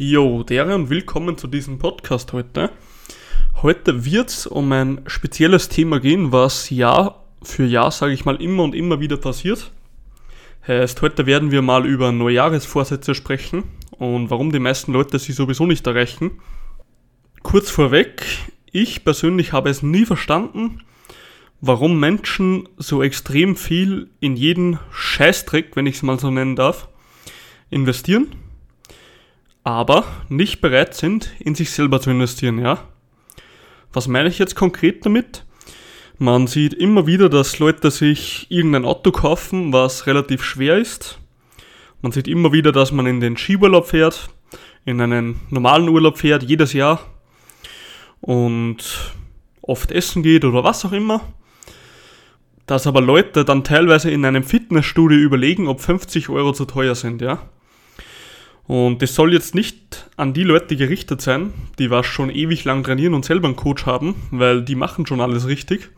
Jo, dere und willkommen zu diesem Podcast heute. Heute wird es um ein spezielles Thema gehen, was Jahr für Jahr, sage ich mal, immer und immer wieder passiert. Heißt, heute werden wir mal über Neujahresvorsätze sprechen und warum die meisten Leute sie sowieso nicht erreichen. Kurz vorweg, ich persönlich habe es nie verstanden, warum Menschen so extrem viel in jeden Scheißdreck, wenn ich es mal so nennen darf, investieren aber nicht bereit sind, in sich selber zu investieren, ja. Was meine ich jetzt konkret damit? Man sieht immer wieder, dass Leute sich irgendein Auto kaufen, was relativ schwer ist. Man sieht immer wieder, dass man in den Skiurlaub fährt, in einen normalen Urlaub fährt, jedes Jahr und oft essen geht oder was auch immer. Dass aber Leute dann teilweise in einem Fitnessstudio überlegen, ob 50 Euro zu teuer sind, ja. Und das soll jetzt nicht an die Leute gerichtet sein, die was schon ewig lang trainieren und selber einen Coach haben, weil die machen schon alles richtig.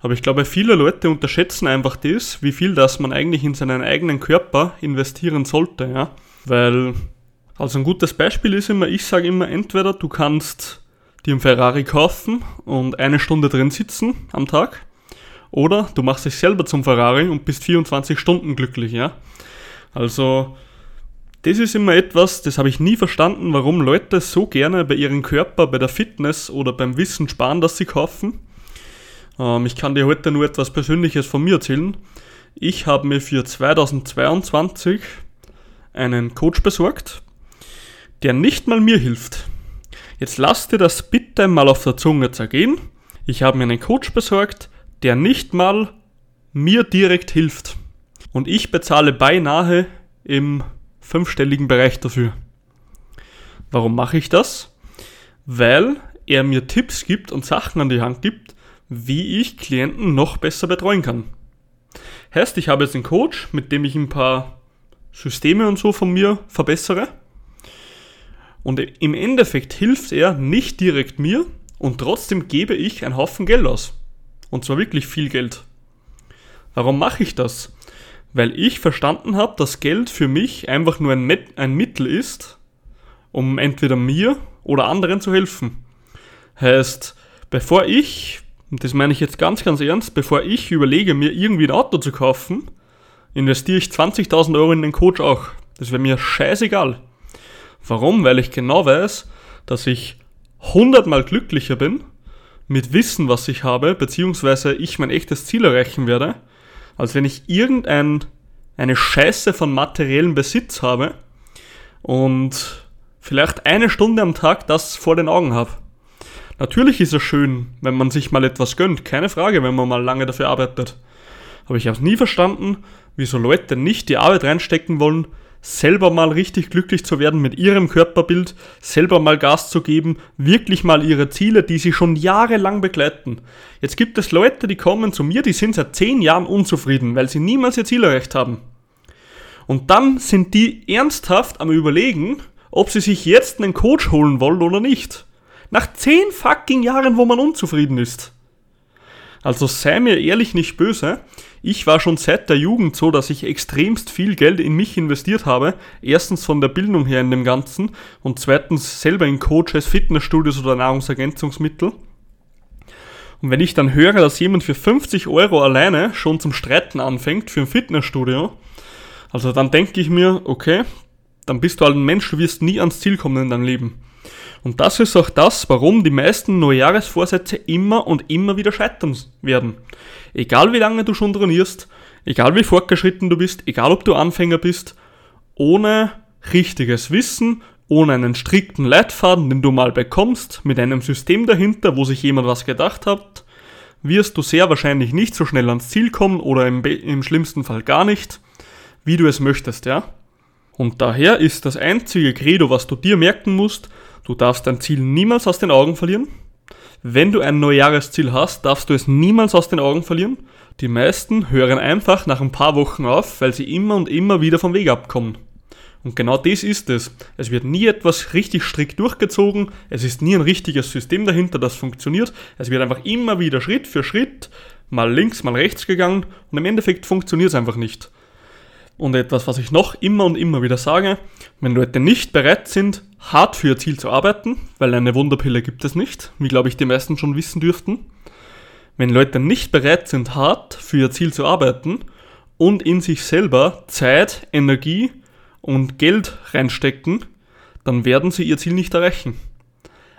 Aber ich glaube, viele Leute unterschätzen einfach das, wie viel das man eigentlich in seinen eigenen Körper investieren sollte, ja. Weil, also ein gutes Beispiel ist immer, ich sage immer, entweder du kannst dir einen Ferrari kaufen und eine Stunde drin sitzen am Tag, oder du machst dich selber zum Ferrari und bist 24 Stunden glücklich, ja. Also, das ist immer etwas, das habe ich nie verstanden, warum Leute so gerne bei ihrem Körper, bei der Fitness oder beim Wissen sparen, dass sie kaufen. Ähm, ich kann dir heute nur etwas Persönliches von mir erzählen. Ich habe mir für 2022 einen Coach besorgt, der nicht mal mir hilft. Jetzt lass dir das bitte mal auf der Zunge zergehen. Ich habe mir einen Coach besorgt, der nicht mal mir direkt hilft. Und ich bezahle beinahe im fünfstelligen Bereich dafür. Warum mache ich das? Weil er mir Tipps gibt und Sachen an die Hand gibt, wie ich Klienten noch besser betreuen kann. Heißt, ich habe jetzt einen Coach, mit dem ich ein paar Systeme und so von mir verbessere. Und im Endeffekt hilft er nicht direkt mir und trotzdem gebe ich einen Haufen Geld aus. Und zwar wirklich viel Geld. Warum mache ich das? Weil ich verstanden habe, dass Geld für mich einfach nur ein, ein Mittel ist, um entweder mir oder anderen zu helfen. Heißt, bevor ich, und das meine ich jetzt ganz, ganz ernst, bevor ich überlege, mir irgendwie ein Auto zu kaufen, investiere ich 20.000 Euro in den Coach auch. Das wäre mir scheißegal. Warum? Weil ich genau weiß, dass ich hundertmal glücklicher bin mit Wissen, was ich habe, beziehungsweise ich mein echtes Ziel erreichen werde, als wenn ich irgendein eine Scheiße von materiellem Besitz habe und vielleicht eine Stunde am Tag das vor den Augen habe. Natürlich ist es schön, wenn man sich mal etwas gönnt, keine Frage, wenn man mal lange dafür arbeitet. Aber ich habe nie verstanden, wieso Leute nicht die Arbeit reinstecken wollen, selber mal richtig glücklich zu werden mit ihrem Körperbild, selber mal Gas zu geben, wirklich mal ihre Ziele, die sie schon jahrelang begleiten. Jetzt gibt es Leute, die kommen zu mir, die sind seit zehn Jahren unzufrieden, weil sie niemals ihr Ziel erreicht haben. Und dann sind die ernsthaft am überlegen, ob sie sich jetzt einen Coach holen wollen oder nicht. Nach zehn fucking Jahren, wo man unzufrieden ist. Also sei mir ehrlich nicht böse. Ich war schon seit der Jugend so, dass ich extremst viel Geld in mich investiert habe. Erstens von der Bildung her in dem Ganzen und zweitens selber in Coaches, Fitnessstudios oder Nahrungsergänzungsmittel. Und wenn ich dann höre, dass jemand für 50 Euro alleine schon zum Streiten anfängt für ein Fitnessstudio, also dann denke ich mir, okay, dann bist du halt ein Mensch, du wirst nie ans Ziel kommen in deinem Leben. Und das ist auch das, warum die meisten Neujahresvorsätze immer und immer wieder scheitern werden. Egal wie lange du schon trainierst, egal wie fortgeschritten du bist, egal ob du Anfänger bist, ohne richtiges Wissen, ohne einen strikten Leitfaden, den du mal bekommst, mit einem System dahinter, wo sich jemand was gedacht hat, wirst du sehr wahrscheinlich nicht so schnell ans Ziel kommen oder im, im schlimmsten Fall gar nicht, wie du es möchtest, ja? Und daher ist das einzige Credo, was du dir merken musst, Du darfst dein Ziel niemals aus den Augen verlieren. Wenn du ein Neujahresziel hast, darfst du es niemals aus den Augen verlieren. Die meisten hören einfach nach ein paar Wochen auf, weil sie immer und immer wieder vom Weg abkommen. Und genau das ist es. Es wird nie etwas richtig strikt durchgezogen, es ist nie ein richtiges System dahinter, das funktioniert. Es wird einfach immer wieder Schritt für Schritt, mal links, mal rechts gegangen und im Endeffekt funktioniert es einfach nicht. Und etwas, was ich noch immer und immer wieder sage, wenn Leute nicht bereit sind, hart für ihr Ziel zu arbeiten, weil eine Wunderpille gibt es nicht, wie glaube ich die meisten schon wissen dürften, wenn Leute nicht bereit sind, hart für ihr Ziel zu arbeiten und in sich selber Zeit, Energie und Geld reinstecken, dann werden sie ihr Ziel nicht erreichen.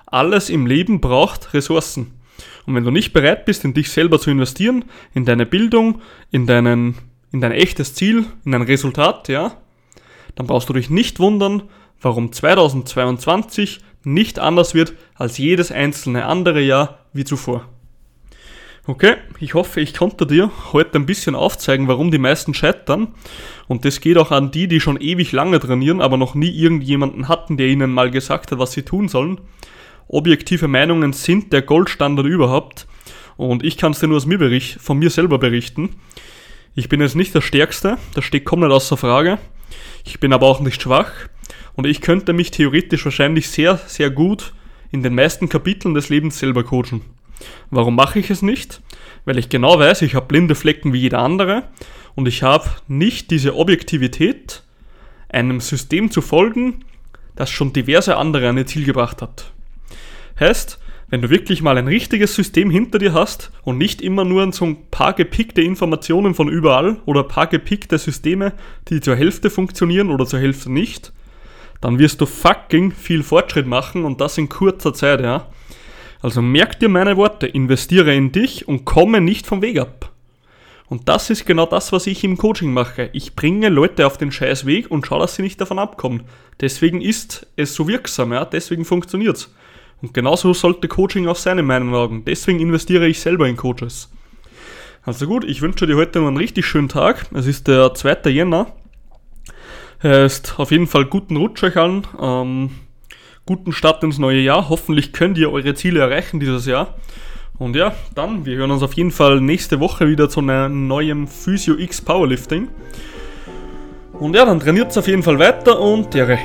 Alles im Leben braucht Ressourcen. Und wenn du nicht bereit bist, in dich selber zu investieren, in deine Bildung, in, deinen, in dein echtes Ziel, in dein Resultat, ja, dann brauchst du dich nicht wundern, warum 2022 nicht anders wird als jedes einzelne andere Jahr wie zuvor. Okay, ich hoffe, ich konnte dir heute ein bisschen aufzeigen, warum die meisten scheitern. Und das geht auch an die, die schon ewig lange trainieren, aber noch nie irgendjemanden hatten, der ihnen mal gesagt hat, was sie tun sollen objektive Meinungen sind der Goldstandard überhaupt. Und ich kann es dir nur aus mir bericht, von mir selber berichten. Ich bin jetzt nicht der Stärkste, das steht komplett außer Frage. Ich bin aber auch nicht schwach. Und ich könnte mich theoretisch wahrscheinlich sehr, sehr gut in den meisten Kapiteln des Lebens selber coachen. Warum mache ich es nicht? Weil ich genau weiß, ich habe blinde Flecken wie jeder andere und ich habe nicht diese Objektivität, einem System zu folgen, das schon diverse andere an ihr Ziel gebracht hat. Heißt, wenn du wirklich mal ein richtiges System hinter dir hast und nicht immer nur so ein paar gepickte Informationen von überall oder ein paar gepickte Systeme, die zur Hälfte funktionieren oder zur Hälfte nicht, dann wirst du fucking viel Fortschritt machen und das in kurzer Zeit, ja. Also merk dir meine Worte, investiere in dich und komme nicht vom Weg ab. Und das ist genau das, was ich im Coaching mache. Ich bringe Leute auf den scheiß Weg und schaue, dass sie nicht davon abkommen. Deswegen ist es so wirksam, ja, deswegen funktioniert's. Und genauso sollte Coaching auch sein in meinen Augen. Deswegen investiere ich selber in Coaches. Also gut, ich wünsche dir heute noch einen richtig schönen Tag. Es ist der 2. Jänner. Heißt auf jeden Fall guten Rutsch euch allen. Ähm, guten Start ins neue Jahr. Hoffentlich könnt ihr eure Ziele erreichen dieses Jahr. Und ja, dann, wir hören uns auf jeden Fall nächste Woche wieder zu einem neuen Physio X Powerlifting. Und ja, dann trainiert es auf jeden Fall weiter und Ehre.